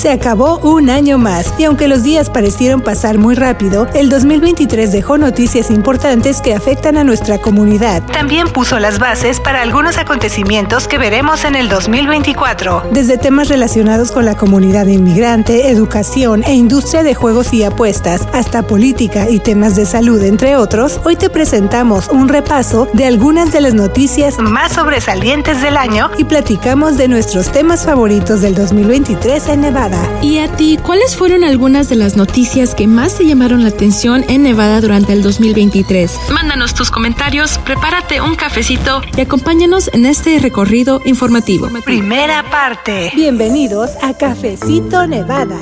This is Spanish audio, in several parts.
Se acabó un año más y aunque los días parecieron pasar muy rápido, el 2023 dejó noticias importantes que afectan a nuestra comunidad. También puso las bases para algunos acontecimientos que veremos en el 2024, desde temas relacionados con la comunidad inmigrante, educación e industria de juegos y apuestas, hasta política y temas de salud, entre otros. Hoy te presentamos un repaso de algunas de las noticias más sobresalientes del año y platicamos de nuestros temas favoritos del 2023 en Nevada. ¿Y a ti, cuáles fueron algunas de las noticias que más te llamaron la atención en Nevada durante el 2023? Mándanos tus comentarios, prepárate un cafecito y acompáñanos en este recorrido informativo. Primera parte. Bienvenidos a Cafecito Nevada.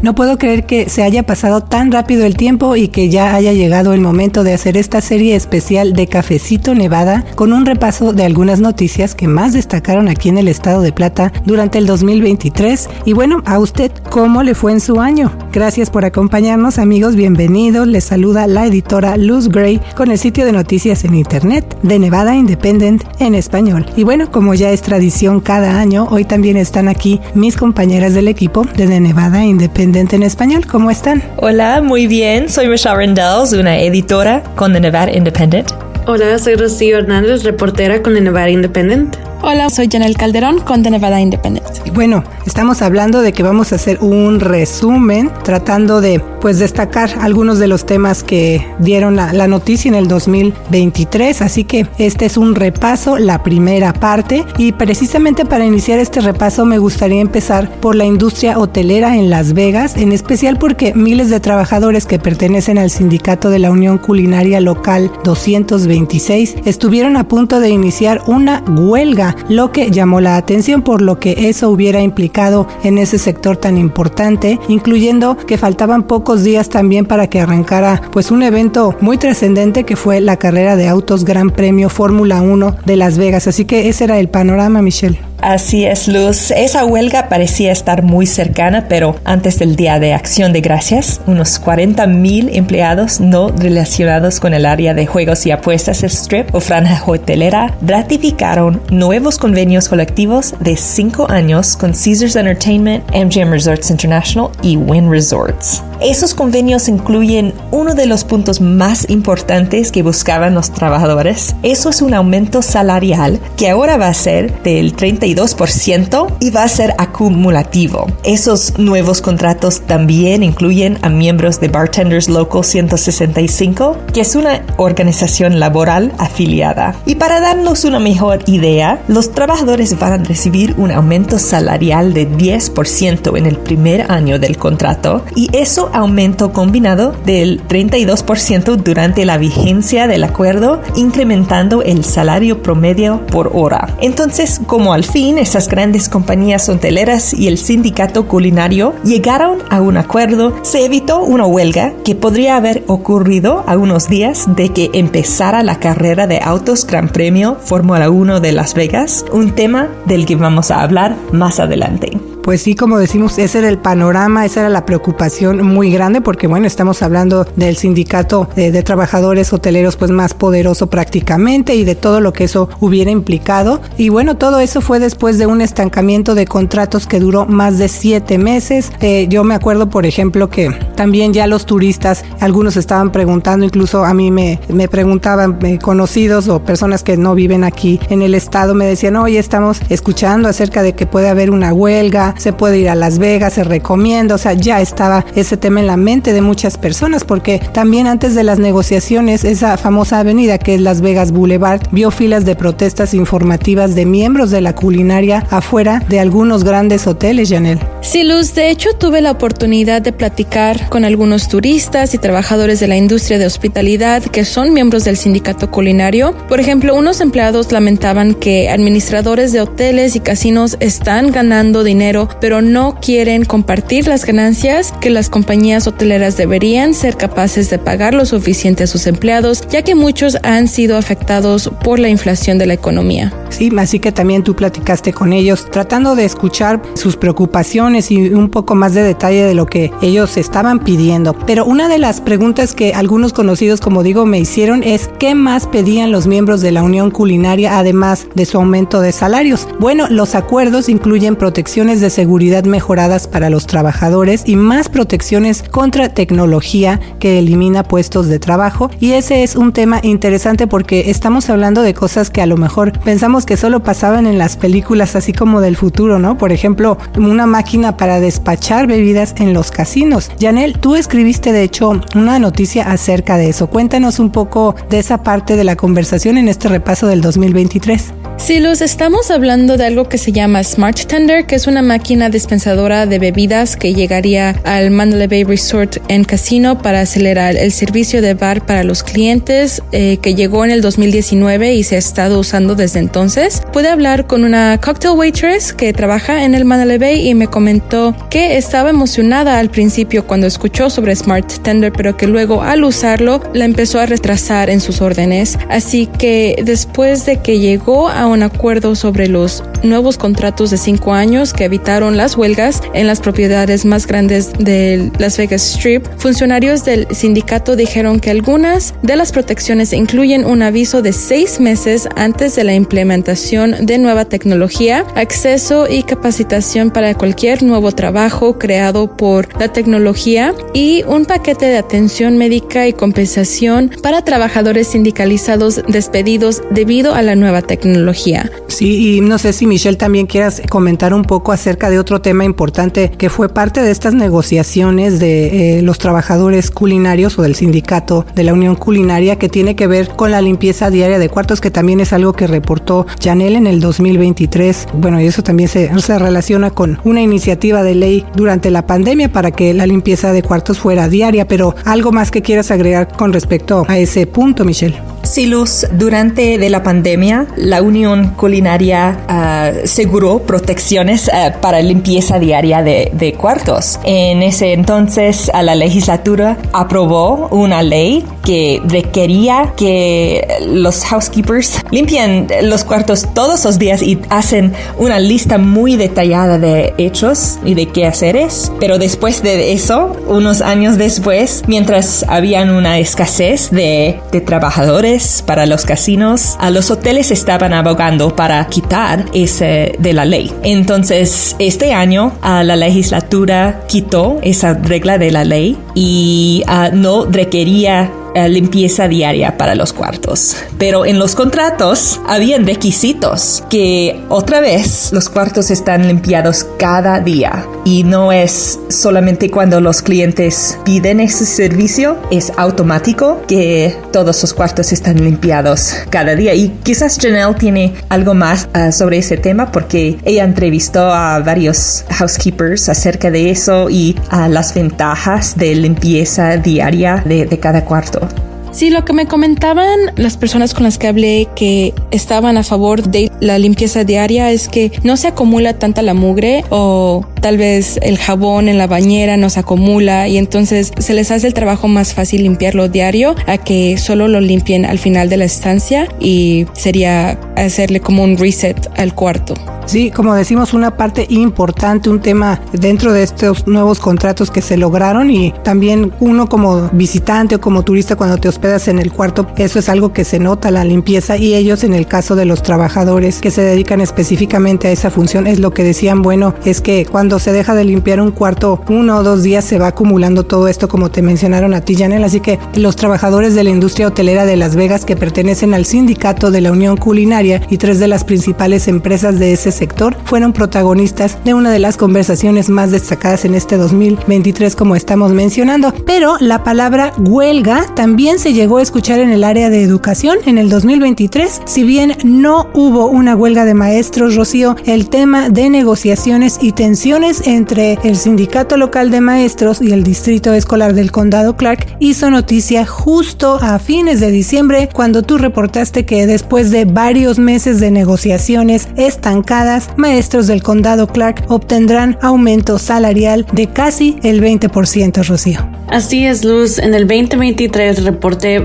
No puedo creer que se haya pasado tan rápido el tiempo y que ya haya llegado el momento de hacer esta serie especial de Cafecito Nevada con un repaso de algunas noticias que más destacaron aquí en el estado de Plata durante el 2023. Y bueno, a usted, ¿cómo le fue en su año? Gracias por acompañarnos amigos, bienvenidos. Les saluda la editora Luz Gray con el sitio de noticias en internet de Nevada Independent en español. Y bueno, como ya es tradición cada año, hoy también están aquí mis compañeras del equipo de Nevada Independent en español. ¿Cómo están? Hola, muy bien. Soy Michelle Rendells, una editora con The Nevada Independent. Hola, soy Rocío Hernández, reportera con The Nevada Independent. Hola, soy Janel Calderón con The Nevada Independent. bueno, estamos hablando de que vamos a hacer un resumen tratando de pues destacar algunos de los temas que dieron la, la, noticia en el 2023, así que este es un repaso, la primera parte y precisamente para iniciar este repaso me gustaría empezar por la industria hotelera en Las Vegas, en especial porque miles de trabajadores que pertenecen al sindicato de la Unión Culinaria Local 226 estuvieron a punto de iniciar una huelga lo que llamó la atención por lo que eso hubiera implicado en ese sector tan importante, incluyendo que faltaban pocos días también para que arrancara pues un evento muy trascendente que fue la carrera de autos Gran Premio Fórmula 1 de Las Vegas. Así que ese era el panorama, Michelle. Así es, Luz. Esa huelga parecía estar muy cercana, pero antes del Día de Acción de Gracias, unos 40 mil empleados no relacionados con el área de juegos y apuestas Strip o franja hotelera ratificaron nuevos convenios colectivos de cinco años con Caesars Entertainment, MGM Resorts International y Wynn Resorts. Esos convenios incluyen uno de los puntos más importantes que buscaban los trabajadores. Eso es un aumento salarial que ahora va a ser del 32% y va a ser acumulativo. Esos nuevos contratos también incluyen a miembros de Bartenders Local 165, que es una organización laboral afiliada. Y para darnos una mejor idea, los trabajadores van a recibir un aumento salarial de 10% en el primer año del contrato y eso aumento combinado del 32% durante la vigencia del acuerdo, incrementando el salario promedio por hora. Entonces, como al fin esas grandes compañías hoteleras y el sindicato culinario llegaron a un acuerdo, se evitó una huelga que podría haber ocurrido a unos días de que empezara la carrera de autos Gran Premio Fórmula 1 de Las Vegas, un tema del que vamos a hablar más adelante. Pues sí, como decimos, ese era el panorama, esa era la preocupación muy grande, porque bueno, estamos hablando del sindicato de, trabajadores hoteleros pues más poderoso prácticamente y de todo lo que eso hubiera implicado. Y bueno, todo eso fue después de un estancamiento de contratos que duró más de siete meses. Eh, yo me acuerdo, por ejemplo, que también ya los turistas, algunos estaban preguntando, incluso a mí me, me preguntaban eh, conocidos o personas que no viven aquí en el estado, me decían, hoy estamos escuchando acerca de que puede haber una huelga, se puede ir a Las Vegas, se recomienda, o sea, ya estaba ese tema en la mente de muchas personas, porque también antes de las negociaciones, esa famosa avenida que es Las Vegas Boulevard vio filas de protestas informativas de miembros de la culinaria afuera de algunos grandes hoteles, Janel. Sí, Luz, de hecho tuve la oportunidad de platicar con algunos turistas y trabajadores de la industria de hospitalidad que son miembros del sindicato culinario. Por ejemplo, unos empleados lamentaban que administradores de hoteles y casinos están ganando dinero pero no quieren compartir las ganancias que las compañías hoteleras deberían ser capaces de pagar lo suficiente a sus empleados, ya que muchos han sido afectados por la inflación de la economía. Sí, así que también tú platicaste con ellos tratando de escuchar sus preocupaciones y un poco más de detalle de lo que ellos estaban pidiendo. Pero una de las preguntas que algunos conocidos, como digo, me hicieron es ¿qué más pedían los miembros de la Unión Culinaria además de su aumento de salarios? Bueno, los acuerdos incluyen protecciones de seguridad mejoradas para los trabajadores y más protecciones contra tecnología que elimina puestos de trabajo. Y ese es un tema interesante porque estamos hablando de cosas que a lo mejor pensamos que solo pasaban en las películas así como del futuro, ¿no? Por ejemplo, una máquina para despachar bebidas en los casinos. Janel, tú escribiste de hecho una noticia acerca de eso. Cuéntanos un poco de esa parte de la conversación en este repaso del 2023. Sí, los estamos hablando de algo que se llama Smart Tender, que es una máquina dispensadora de bebidas que llegaría al Mandalay Bay Resort en Casino para acelerar el servicio de bar para los clientes eh, que llegó en el 2019 y se ha estado usando desde entonces. Pude hablar con una cocktail waitress que trabaja en el Mandalay Bay y me comentó que estaba emocionada al principio cuando escuchó sobre Smart Tender, pero que luego al usarlo la empezó a retrasar en sus órdenes. Así que después de que llegó a un acuerdo sobre los nuevos contratos de cinco años que las huelgas en las propiedades más grandes de Las Vegas Strip, funcionarios del sindicato dijeron que algunas de las protecciones incluyen un aviso de seis meses antes de la implementación de nueva tecnología, acceso y capacitación para cualquier nuevo trabajo creado por la tecnología y un paquete de atención médica y compensación para trabajadores sindicalizados despedidos debido a la nueva tecnología. Sí, y no sé si Michelle también quieras comentar un poco acerca de otro tema importante que fue parte de estas negociaciones de eh, los trabajadores culinarios o del sindicato de la Unión Culinaria que tiene que ver con la limpieza diaria de cuartos, que también es algo que reportó Janel en el 2023. Bueno, y eso también se, se relaciona con una iniciativa de ley durante la pandemia para que la limpieza de cuartos fuera diaria, pero algo más que quieras agregar con respecto a ese punto, Michelle. Sí, Luz, durante de la pandemia, la Unión Culinaria uh, protecciones uh, para limpieza diaria de, de, cuartos. En ese entonces, la legislatura aprobó una ley que requería que los housekeepers limpien los cuartos todos los días y hacen una lista muy detallada de hechos y de quehaceres. Pero después de eso, unos años después, mientras habían una escasez de, de trabajadores, para los casinos, a los hoteles estaban abogando para quitar ese de la ley. Entonces, este año a la legislatura quitó esa regla de la ley y uh, no requería limpieza diaria para los cuartos. Pero en los contratos habían requisitos que otra vez los cuartos están limpiados cada día y no es solamente cuando los clientes piden ese servicio, es automático que todos los cuartos están limpiados cada día. Y quizás Janelle tiene algo más uh, sobre ese tema porque ella entrevistó a varios housekeepers acerca de eso y a uh, las ventajas de limpieza diaria de, de cada cuarto. Sí, lo que me comentaban las personas con las que hablé que estaban a favor de la limpieza diaria es que no se acumula tanta la mugre o tal vez el jabón en la bañera no se acumula y entonces se les hace el trabajo más fácil limpiarlo diario a que solo lo limpien al final de la estancia y sería hacerle como un reset al cuarto. Sí, como decimos, una parte importante, un tema dentro de estos nuevos contratos que se lograron y también uno como visitante o como turista cuando te hospedas en el cuarto, eso es algo que se nota, la limpieza y ellos en el caso de los trabajadores que se dedican específicamente a esa función es lo que decían, bueno, es que cuando se deja de limpiar un cuarto uno o dos días se va acumulando todo esto como te mencionaron a ti, Janel, así que los trabajadores de la industria hotelera de Las Vegas que pertenecen al sindicato de la Unión Culinaria y tres de las principales empresas de ese sector fueron protagonistas de una de las conversaciones más destacadas en este 2023 como estamos mencionando. Pero la palabra huelga también se llegó a escuchar en el área de educación en el 2023. Si bien no hubo una huelga de maestros, Rocío, el tema de negociaciones y negociaciones entre el sindicato local de maestros y el distrito escolar del condado Clark hizo noticia justo a fines de diciembre cuando tú reportaste que después de varios meses de negociaciones estancadas, maestros del condado Clark obtendrán aumento salarial de casi el 20%, Rocío. Así es, Luz. En el 2023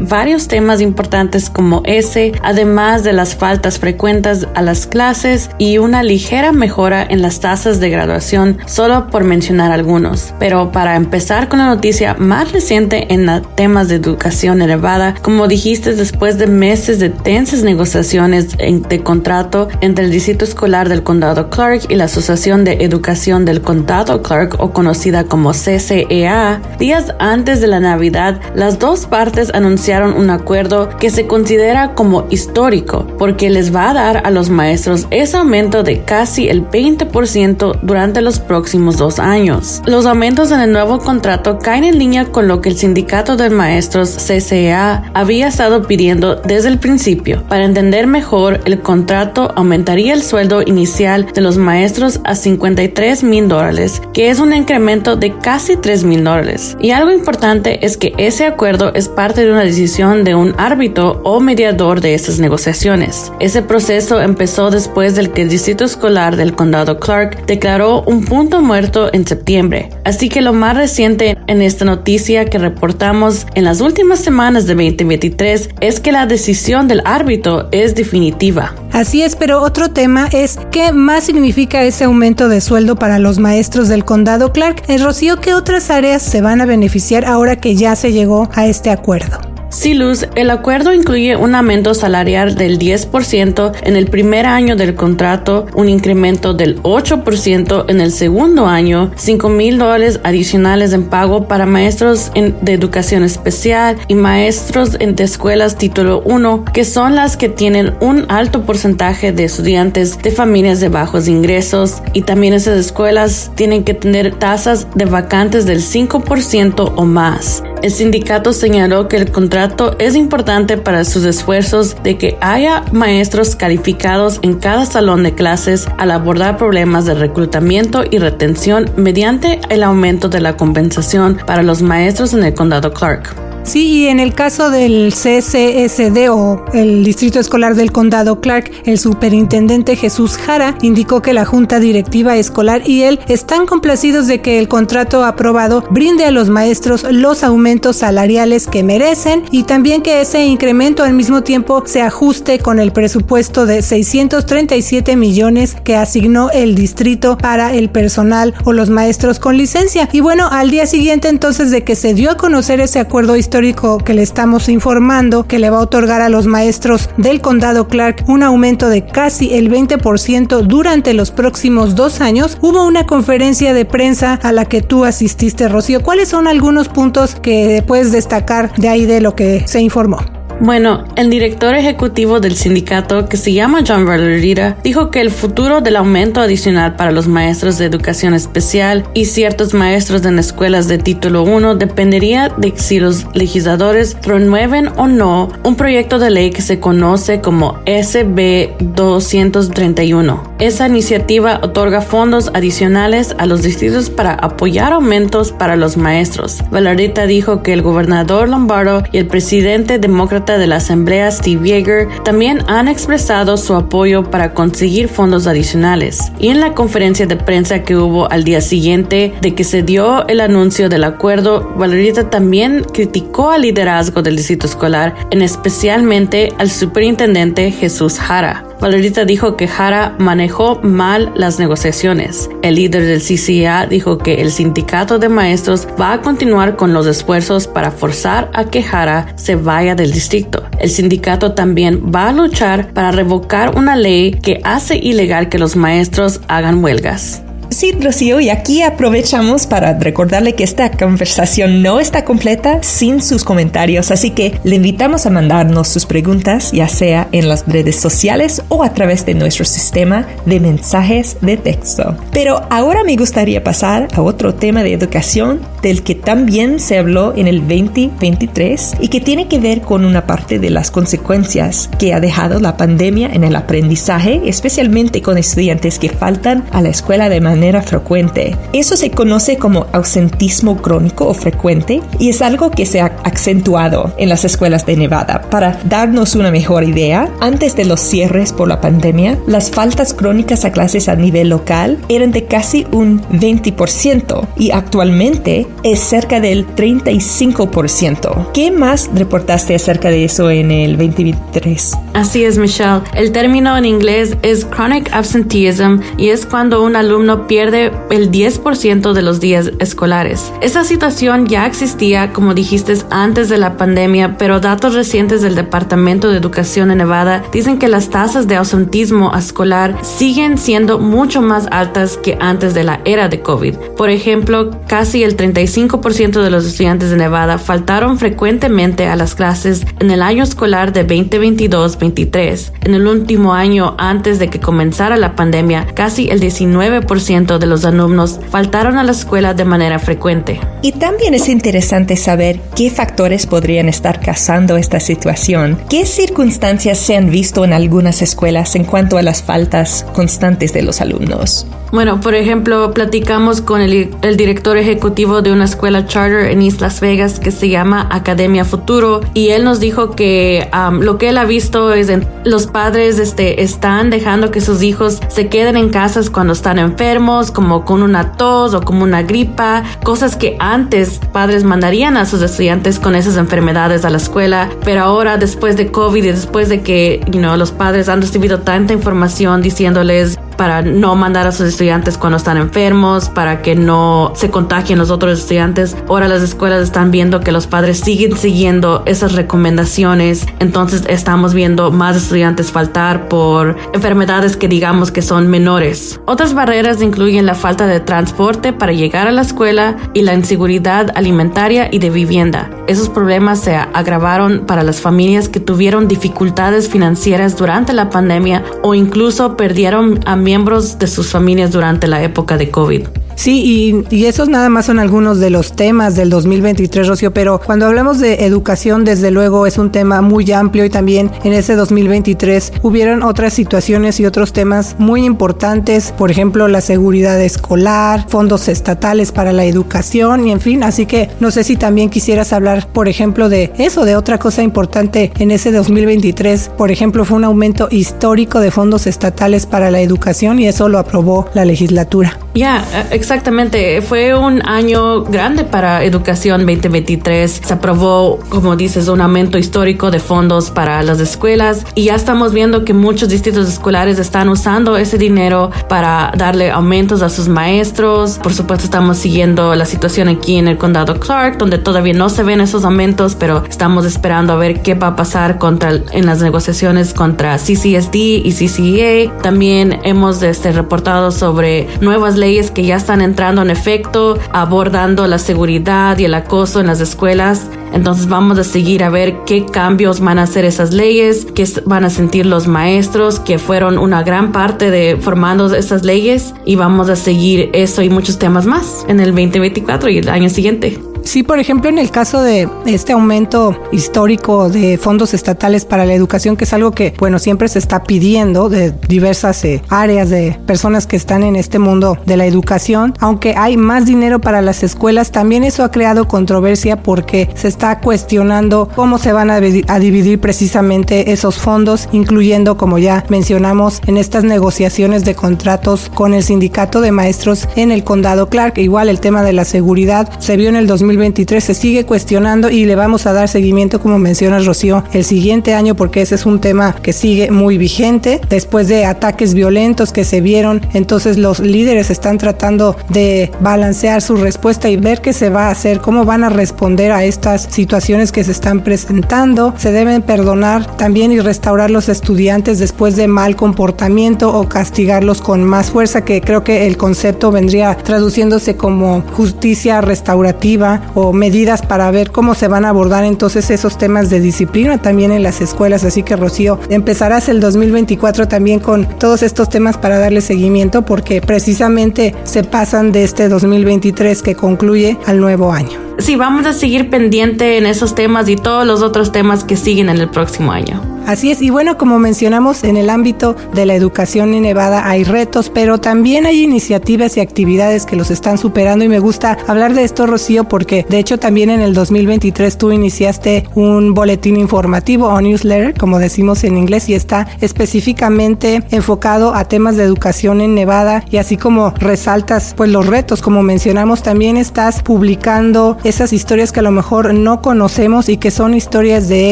varios temas importantes como ese, además de las faltas frecuentes a las clases y una ligera mejora en las tasas de graduación, solo por mencionar algunos. Pero para empezar con la noticia más reciente en temas de educación elevada, como dijiste, después de meses de tensas negociaciones de contrato entre el Distrito Escolar del Condado Clark y la Asociación de Educación del Condado Clark, o conocida como CCEA, días antes de la Navidad, las dos partes anunciaron un acuerdo que se considera como histórico porque les va a dar a los maestros ese aumento de casi el 20% durante los próximos dos años. Los aumentos en el nuevo contrato caen en línea con lo que el sindicato de maestros CCA había estado pidiendo desde el principio. Para entender mejor, el contrato aumentaría el sueldo inicial de los maestros a 53 mil dólares, que es un incremento de casi 3 mil dólares. Y algo importante es que ese acuerdo es parte de una decisión de un árbitro o mediador de estas negociaciones. Ese proceso empezó después del que el Distrito Escolar del Condado Clark declaró un punto muerto en septiembre. Así que lo más reciente en esta noticia que reportamos en las últimas semanas de 2023 es que la decisión del árbitro es definitiva. Así es, pero otro tema es qué más significa ese aumento de sueldo para los maestros del condado Clark. El Rocío, ¿qué otras áreas se van a beneficiar ahora que ya se llegó a este acuerdo? Sí, Luz, el acuerdo incluye un aumento salarial del 10% en el primer año del contrato, un incremento del 8% en el segundo año, 5 mil dólares adicionales en pago para maestros de educación especial y maestros de escuelas título 1, que son las que tienen un alto porcentaje de estudiantes de familias de bajos ingresos y también esas escuelas tienen que tener tasas de vacantes del 5% o más. El sindicato señaló que el contrato es importante para sus esfuerzos de que haya maestros calificados en cada salón de clases al abordar problemas de reclutamiento y retención mediante el aumento de la compensación para los maestros en el condado Clark. Sí, y en el caso del CCSD o el Distrito Escolar del Condado Clark, el superintendente Jesús Jara indicó que la Junta Directiva Escolar y él están complacidos de que el contrato aprobado brinde a los maestros los aumentos salariales que merecen y también que ese incremento al mismo tiempo se ajuste con el presupuesto de 637 millones que asignó el distrito para el personal o los maestros con licencia. Y bueno, al día siguiente entonces de que se dio a conocer ese acuerdo histórico, histórico que le estamos informando que le va a otorgar a los maestros del condado Clark un aumento de casi el 20% durante los próximos dos años, hubo una conferencia de prensa a la que tú asististe, Rocío. ¿Cuáles son algunos puntos que puedes destacar de ahí de lo que se informó? Bueno, el director ejecutivo del sindicato, que se llama John Valerita, dijo que el futuro del aumento adicional para los maestros de educación especial y ciertos maestros en escuelas de título 1 dependería de si los legisladores renueven o no un proyecto de ley que se conoce como SB 231. Esa iniciativa otorga fondos adicionales a los distritos para apoyar aumentos para los maestros. Valerita dijo que el gobernador Lombardo y el presidente demócrata de la Asamblea Steve Yeager también han expresado su apoyo para conseguir fondos adicionales. Y en la conferencia de prensa que hubo al día siguiente de que se dio el anuncio del acuerdo, Valerita también criticó al liderazgo del distrito escolar, en especialmente al superintendente Jesús Jara. Valerita dijo que Jara manejó mal las negociaciones. El líder del CCA dijo que el sindicato de maestros va a continuar con los esfuerzos para forzar a que Jara se vaya del distrito. El sindicato también va a luchar para revocar una ley que hace ilegal que los maestros hagan huelgas. Sí, Rocío, y aquí aprovechamos para recordarle que esta conversación no está completa sin sus comentarios, así que le invitamos a mandarnos sus preguntas, ya sea en las redes sociales o a través de nuestro sistema de mensajes de texto. Pero ahora me gustaría pasar a otro tema de educación del que también se habló en el 2023 y que tiene que ver con una parte de las consecuencias que ha dejado la pandemia en el aprendizaje, especialmente con estudiantes que faltan a la escuela de manera manera frecuente. Eso se conoce como ausentismo crónico o frecuente y es algo que se ha acentuado en las escuelas de Nevada. Para darnos una mejor idea, antes de los cierres por la pandemia, las faltas crónicas a clases a nivel local eran de casi un 20% y actualmente es cerca del 35%. ¿Qué más reportaste acerca de eso en el 2023? Así es, Michelle. El término en inglés es chronic absenteeism y es cuando un alumno pierde el 10% de los días escolares. Esa situación ya existía, como dijiste, antes de la pandemia, pero datos recientes del Departamento de Educación de Nevada dicen que las tasas de ausentismo escolar siguen siendo mucho más altas que antes de la era de COVID. Por ejemplo, casi el 35% de los estudiantes de Nevada faltaron frecuentemente a las clases en el año escolar de 2022-23. En el último año antes de que comenzara la pandemia, casi el 19% de los alumnos faltaron a la escuela de manera frecuente. Y también es interesante saber qué factores podrían estar causando esta situación. ¿Qué circunstancias se han visto en algunas escuelas en cuanto a las faltas constantes de los alumnos? Bueno, por ejemplo, platicamos con el, director ejecutivo de una escuela charter en East Las Vegas que se llama Academia Futuro y él nos dijo que um, lo que él ha visto es que los padres este, están dejando que sus hijos se queden en casas cuando están enfermos, como con una tos o como una gripa, cosas que antes padres mandarían a sus estudiantes con esas enfermedades a la escuela, pero ahora después de COVID y después de que you know, los padres han recibido tanta información diciéndoles para no mandar a sus estudiantes cuando están enfermos, para que no se contagien los otros estudiantes. Ahora las escuelas están viendo que los padres siguen siguiendo esas recomendaciones, entonces estamos viendo más estudiantes faltar por enfermedades que digamos que son menores. Otras barreras incluyen la falta de transporte para llegar a la escuela y la inseguridad alimentaria y de vivienda. Esos problemas se agravaron para las familias que tuvieron dificultades financieras durante la pandemia o incluso perdieron a miembros de sus familias durante la época de COVID. Sí, y, esos nada más son algunos de los temas del 2023, Rocío, pero cuando hablamos de educación, desde luego es un tema muy amplio y también en ese 2023 hubieron otras situaciones y otros temas muy importantes, por ejemplo, la seguridad escolar, fondos estatales para la educación y en fin, así que no sé si también quisieras hablar, por ejemplo, de eso, de otra cosa importante en ese 2023, por ejemplo, fue un aumento histórico de fondos estatales para la educación y eso lo aprobó la legislatura. Ya, exactamente. Fue un año grande para Educación 2023. Se aprobó, como dices, un aumento histórico de fondos para las escuelas y ya estamos viendo que muchos distritos escolares están usando ese dinero para darle aumentos a sus maestros. Por supuesto, estamos siguiendo la situación aquí en el condado Clark, donde todavía no se ven esos aumentos, pero estamos esperando a ver qué va a pasar contra, en las negociaciones contra CCSD y CCEA. También hemos este, reportado sobre nuevas leyes que ya están entrando en efecto, abordando la seguridad y el acoso en las escuelas. Entonces vamos a seguir a ver qué cambios van a hacer esas leyes, qué van a sentir los maestros que fueron una gran parte de formando esas leyes y vamos a seguir eso y muchos temas más en el 2024 y el año siguiente. Sí, por ejemplo, en el caso de este aumento histórico de fondos estatales para la educación, que es algo que, bueno, siempre se está pidiendo de diversas eh, áreas de personas que están en este mundo de la educación, aunque hay más dinero para las escuelas, también eso ha creado controversia porque se está cuestionando cómo se van a, a dividir precisamente esos fondos, incluyendo, como ya mencionamos, en estas negociaciones de contratos con el sindicato de maestros en el condado Clark. Igual el tema de la seguridad se vio en el 2000 2023 se sigue cuestionando y le vamos a dar seguimiento, como mencionas Rocío, el siguiente año porque ese es un tema que sigue muy vigente. Después de ataques violentos que se vieron, entonces los líderes están tratando de balancear su respuesta y ver qué se va a hacer, cómo van a responder a estas situaciones que se están presentando. Se deben perdonar también y restaurar los estudiantes después de mal comportamiento o castigarlos con más fuerza, que creo que el concepto vendría traduciéndose como justicia restaurativa o medidas para ver cómo se van a abordar entonces esos temas de disciplina también en las escuelas. Así que Rocío, empezarás el 2024 también con todos estos temas para darle seguimiento porque precisamente se pasan de este 2023 que concluye al nuevo año. Sí, vamos a seguir pendiente en esos temas y todos los otros temas que siguen en el próximo año. Así es, y bueno, como mencionamos, en el ámbito de la educación en Nevada hay retos, pero también hay iniciativas y actividades que los están superando y me gusta hablar de esto, Rocío, porque de hecho también en el 2023 tú iniciaste un boletín informativo o newsletter, como decimos en inglés, y está específicamente enfocado a temas de educación en Nevada y así como resaltas pues los retos, como mencionamos, también estás publicando esas historias que a lo mejor no conocemos y que son historias de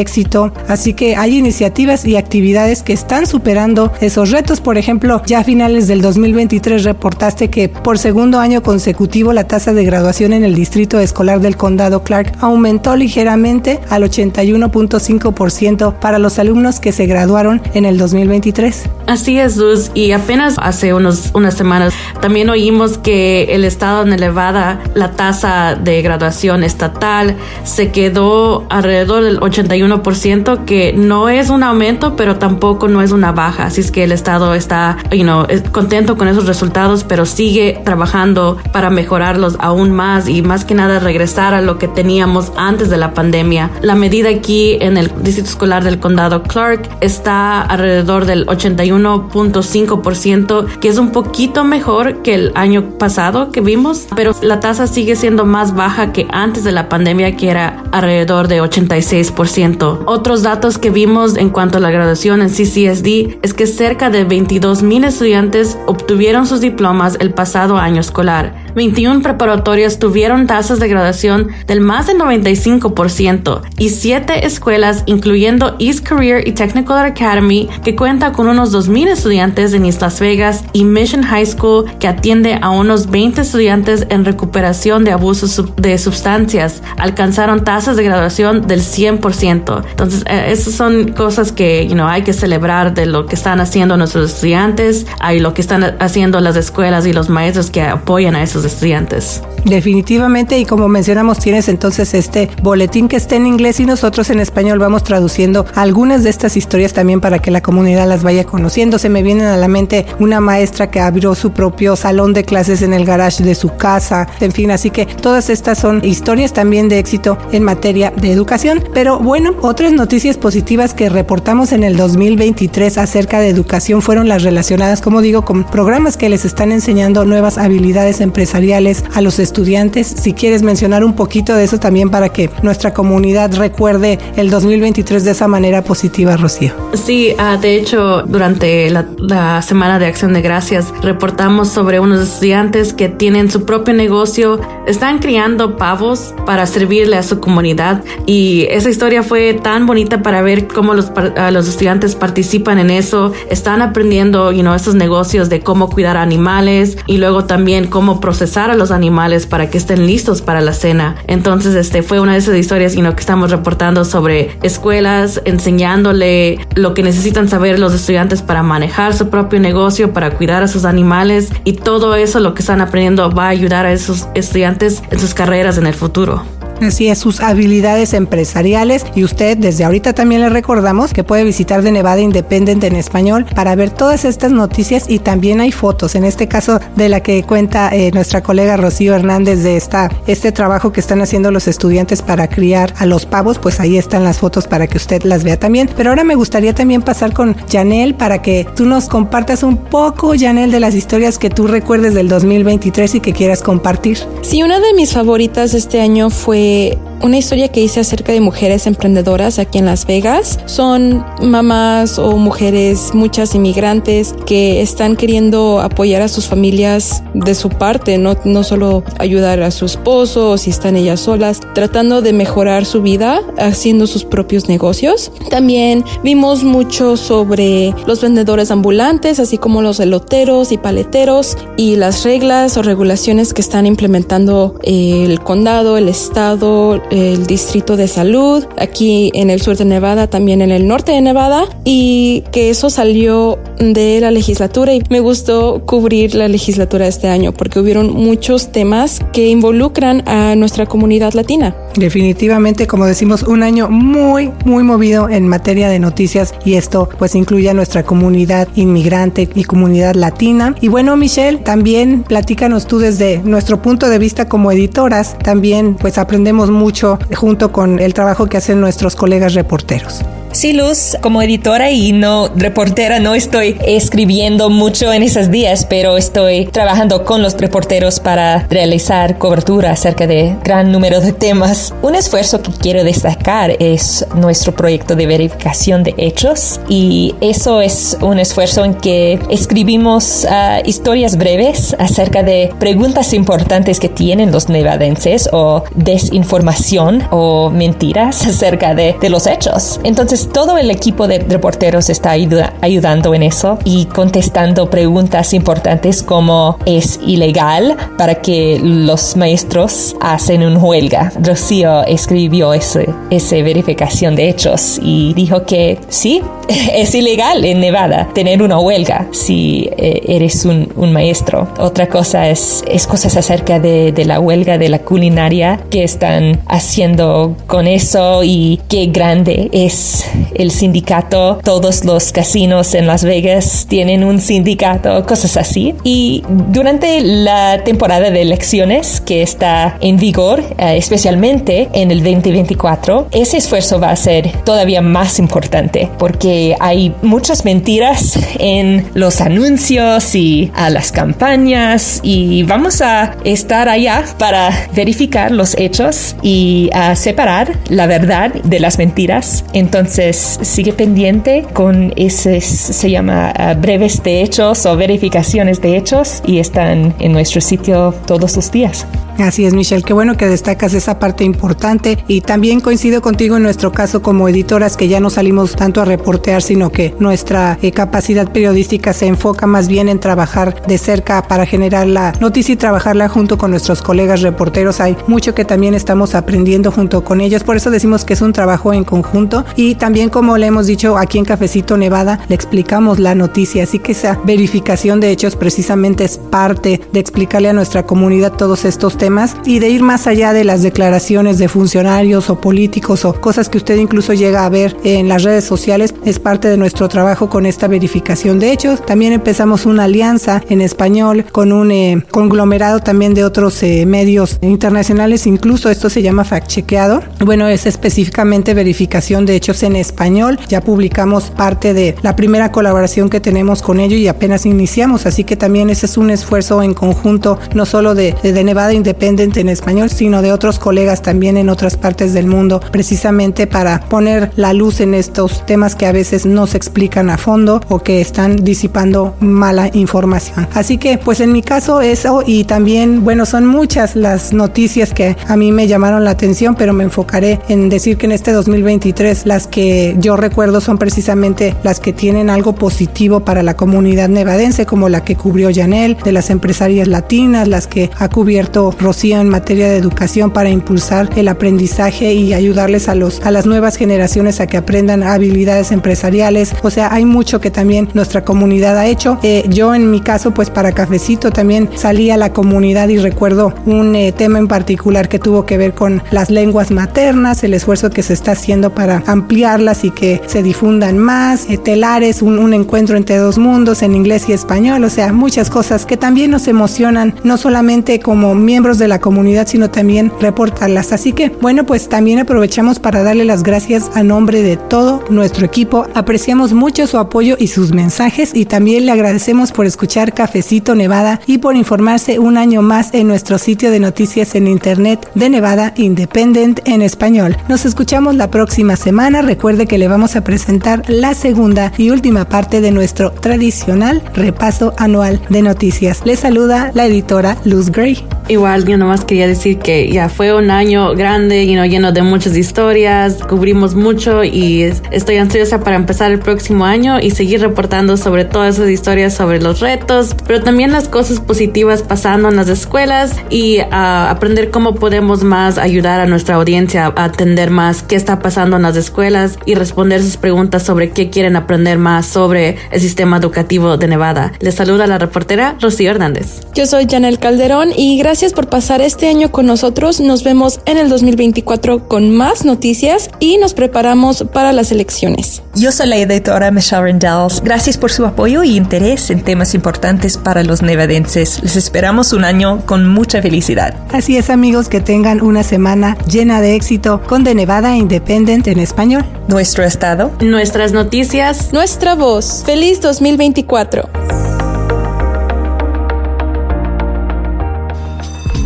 éxito, así que hay iniciativas iniciativas y actividades que están superando esos retos. Por ejemplo, ya a finales del 2023 reportaste que por segundo año consecutivo la tasa de graduación en el distrito escolar del condado Clark aumentó ligeramente al 81.5% para los alumnos que se graduaron en el 2023. Así es, Luz. Y apenas hace unos, unas semanas también oímos que el estado de Nevada, la tasa de graduación estatal se quedó alrededor del 81%, que no es un aumento, pero tampoco no es una baja. Así es que el Estado está, you know, contento con esos resultados, pero sigue trabajando para mejorarlos aún más y más que nada regresar a lo que teníamos antes de la pandemia. La medida aquí en el Distrito Escolar del Condado Clark está alrededor del 81.5%, que es un poquito mejor que el año pasado que vimos, pero la tasa sigue siendo más baja que antes de la pandemia, que era alrededor de 86%. Otros datos que vimos en cuanto a la graduación en CCSD es que cerca de 22 mil estudiantes obtuvieron sus diplomas el pasado año escolar. 21 preparatorias tuvieron tasas de graduación del más del 95% y 7 escuelas, incluyendo East Career y Technical Academy, que cuenta con unos 2.000 estudiantes en East Las Vegas, y Mission High School, que atiende a unos 20 estudiantes en recuperación de abusos de sustancias, alcanzaron tasas de graduación del 100%. Entonces, eh, esas son cosas que you know, hay que celebrar de lo que están haciendo nuestros estudiantes y lo que están haciendo las escuelas y los maestros que apoyan a esos estudiantes. Definitivamente, y como mencionamos, tienes entonces este boletín que está en inglés y nosotros en español vamos traduciendo algunas de estas historias también para que la comunidad las vaya conociendo. Se me vienen a la mente una maestra que abrió su propio salón de clases en el garage de su casa, en fin, así que todas estas son historias también de éxito en materia de educación. Pero bueno, otras noticias positivas que reportamos en el 2023 acerca de educación fueron las relacionadas, como digo, con programas que les están enseñando nuevas habilidades empresariales a los estudiantes. Si quieres mencionar un poquito de eso también para que nuestra comunidad recuerde el 2023 de esa manera positiva, Rocío. Sí, uh, de hecho, durante la, la, Semana de Acción de Gracias reportamos sobre unos estudiantes que tienen su propio negocio, están criando pavos para servirle a su comunidad y esa historia fue tan bonita para ver cómo los, uh, los estudiantes participan en eso, están aprendiendo, you know, estos negocios de cómo cuidar animales y luego también cómo procesar a los animales para que estén listos para la cena. Entonces, este fue una de esas historias que estamos reportando sobre escuelas enseñándole lo que necesitan saber los estudiantes para manejar su propio negocio, para cuidar a sus animales y todo eso lo que están aprendiendo va a ayudar a esos estudiantes en sus carreras en el futuro. Así es, sus habilidades empresariales y usted desde ahorita también le recordamos que puede visitar de Nevada Independent en español para ver todas estas noticias y también hay fotos, en este caso de la que cuenta eh, nuestra colega Rocío Hernández de esta, este trabajo que están haciendo los estudiantes para criar a los pavos, pues ahí están las fotos para que usted las vea también. Pero ahora me gustaría también pasar con Janel para que tú nos compartas un poco, Janel, de las historias que tú recuerdes del 2023 y que quieras compartir. Sí, una de mis favoritas este año fue que una historia que hice acerca de mujeres emprendedoras aquí en Las Vegas. Son mamás o mujeres, muchas inmigrantes que están queriendo apoyar a sus familias de su parte, no, no solo ayudar a su esposo o si están ellas solas, tratando de mejorar su vida haciendo sus propios negocios. También vimos mucho sobre los vendedores ambulantes, así como los eloteros y paleteros y las reglas o regulaciones que están implementando el condado, el estado, el distrito de salud, aquí en el sur de Nevada, también en el norte de Nevada, y que eso salió de la legislatura y me gustó cubrir la legislatura este año porque hubieron muchos temas que involucran a nuestra comunidad latina. Definitivamente, como decimos, un año muy, muy movido en materia de noticias y esto pues incluye a nuestra comunidad inmigrante y comunidad latina. Y bueno, Michelle, también platícanos tú desde nuestro punto de vista como editoras, también pues aprendemos mucho junto con el trabajo que hacen nuestros colegas reporteros. Sí, Luz, como editora y no reportera, no estoy escribiendo mucho en esos días, pero estoy trabajando con los reporteros para realizar cobertura acerca de gran número de temas. Un esfuerzo que quiero destacar es nuestro proyecto de verificación de hechos y eso es un esfuerzo en que escribimos ah, historias breves acerca de preguntas importantes que tienen los nevadenses o desinformación o mentiras acerca de, de los hechos. Entonces todo el equipo de reporteros está ayudando en eso y contestando preguntas importantes como es ilegal para que los maestros hacen un huelga. Rocío escribió ese, esa verificación de hechos y dijo que sí, es ilegal en Nevada tener una huelga si eh, eres un, maestro. Otra cosa es, cosas acerca de, la huelga de la culinaria que están haciendo con eso y qué grande es el sindicato. Todos los casinos en Las Vegas tienen un sindicato, cosas así. Y durante la temporada de elecciones que está en vigor, eh, especialmente en el 2024, ese esfuerzo va a ser todavía más importante porque hay muchas mentiras en los anuncios y a las campañas y vamos a estar allá para verificar los hechos y a separar la verdad de las mentiras. Entonces sigue pendiente con ese, se llama uh, breves de hechos o verificaciones de hechos y están en nuestro sitio todos los días. Así es, Michelle, qué bueno que destacas esa parte importante y también coincido contigo en nuestro caso como editoras que ya no salimos tanto a reportear, sino que nuestra eh, capacidad periodística se enfoca más bien en trabajar de cerca para generar la noticia y trabajarla junto con nuestros colegas reporteros. Hay mucho que también estamos aprendiendo junto con ellos, por eso decimos que es un trabajo en conjunto y también como le hemos dicho aquí en Cafecito Nevada, le explicamos la noticia, así que esa verificación de hechos precisamente es parte de explicarle a nuestra comunidad todos estos temas y de ir más allá de las declaraciones de funcionarios o políticos o cosas que usted incluso llega a ver en las redes sociales. Es parte de nuestro trabajo con esta verificación de hechos. También empezamos una alianza en español con un eh, conglomerado también de otros eh, medios internacionales, incluso esto se llama fact chequeado. Bueno, es específicamente verificación de hechos en español. Ya publicamos parte de la primera colaboración que tenemos con ellos y apenas iniciamos, así que también ese es un esfuerzo en conjunto, no solo de, de Nevada Independiente, Independent en español, sino de otros colegas también en otras partes del mundo, precisamente para poner la luz en estos temas que a veces no se explican a fondo o que están disipando mala información. Así que, pues en mi caso eso y también, bueno, son muchas las noticias que a mí me llamaron la atención, pero me enfocaré en decir que en este 2023 las que yo recuerdo son precisamente las que tienen algo positivo para la comunidad nevadense, como la que cubrió Janel, de las empresarias latinas, las que ha cubierto Rocío en materia de educación para impulsar el aprendizaje y ayudarles a, los, a las nuevas generaciones a que aprendan habilidades empresariales. O sea, hay mucho que también nuestra comunidad ha hecho. Eh, yo en mi caso, pues para Cafecito también salí a la comunidad y recuerdo un eh, tema en particular que tuvo que ver con las lenguas maternas, el esfuerzo que se está haciendo para ampliarlas y que se difundan más, eh, telares, un, un encuentro entre dos mundos en inglés y español, o sea, muchas cosas que también nos emocionan, no solamente como miembros de la comunidad, sino también reportarlas. Así que, bueno, pues también aprovechamos para darle las gracias a nombre de todo nuestro equipo. Apreciamos mucho su apoyo y sus mensajes y también le agradecemos por escuchar Cafecito Nevada y por informarse un año más en nuestro sitio de noticias en Internet de Nevada Independent en español. Nos escuchamos la próxima semana. Recuerde que le vamos a presentar la segunda y última parte de nuestro tradicional repaso anual de noticias. Le saluda la editora Luz Gray. Igual yo nomás quería decir que ya fue un año grande, you know, lleno de muchas historias, cubrimos mucho y estoy ansiosa para empezar el próximo año y seguir reportando sobre todas esas historias, sobre los retos, pero también las cosas positivas pasando en las escuelas y uh, aprender cómo podemos más ayudar a nuestra audiencia a atender más qué está pasando en las escuelas y responder sus preguntas sobre qué quieren aprender más sobre el sistema educativo de Nevada. Les saluda la reportera Rocío Hernández. Yo soy Janel Calderón y gracias por pasar este año con nosotros. Nos vemos en el 2024 con más noticias y nos preparamos para las elecciones. Yo soy la editora Michelle Rendells. Gracias por su apoyo y interés en temas importantes para los nevadenses. Les esperamos un año con mucha felicidad. Así es amigos, que tengan una semana llena de éxito con The Nevada Independent en español. Nuestro estado. Nuestras noticias. Nuestra voz. Feliz 2024.